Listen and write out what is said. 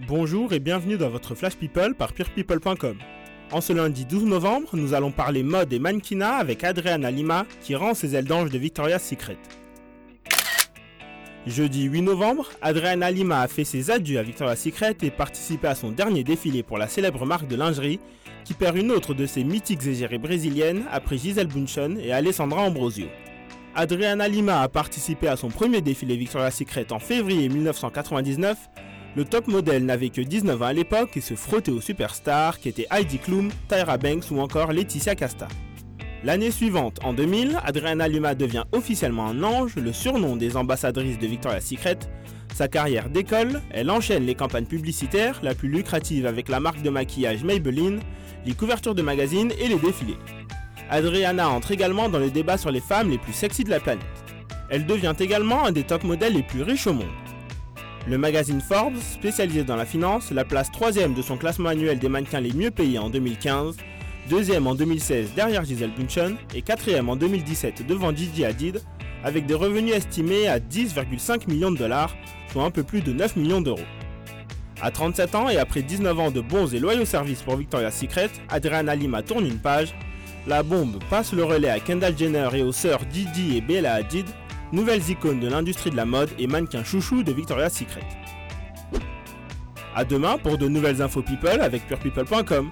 Bonjour et bienvenue dans votre Flash People par purepeople.com. En ce lundi 12 novembre, nous allons parler mode et mannequinat avec Adriana Lima qui rend ses ailes d'ange de Victoria's Secret. Jeudi 8 novembre, Adriana Lima a fait ses adieux à Victoria's Secret et participé à son dernier défilé pour la célèbre marque de lingerie qui perd une autre de ses mythiques égérées brésiliennes après Giselle Bunchen et Alessandra Ambrosio. Adriana Lima a participé à son premier défilé Victoria's Secret en février 1999. Le top modèle n'avait que 19 ans à l'époque et se frottait aux superstars qui étaient Heidi Klum, Tyra Banks ou encore Laetitia Casta. L'année suivante, en 2000, Adriana Lima devient officiellement un ange, le surnom des ambassadrices de Victoria's Secret. Sa carrière décolle, elle enchaîne les campagnes publicitaires, la plus lucrative avec la marque de maquillage Maybelline, les couvertures de magazines et les défilés. Adriana entre également dans le débat sur les femmes les plus sexy de la planète. Elle devient également un des top modèles les plus riches au monde. Le magazine Forbes, spécialisé dans la finance, la place troisième de son classement annuel des mannequins les mieux payés en 2015, deuxième en 2016 derrière Giselle Bunchen et quatrième en 2017 devant Gigi Hadid, avec des revenus estimés à 10,5 millions de dollars, soit un peu plus de 9 millions d'euros. À 37 ans et après 19 ans de bons et loyaux services pour Victoria's Secret, Adriana Lima tourne une page. La bombe passe le relais à Kendall Jenner et aux sœurs Didi et Bella Hadid, nouvelles icônes de l'industrie de la mode et mannequins chouchou de Victoria's Secret. A demain pour de nouvelles infos people avec purepeople.com.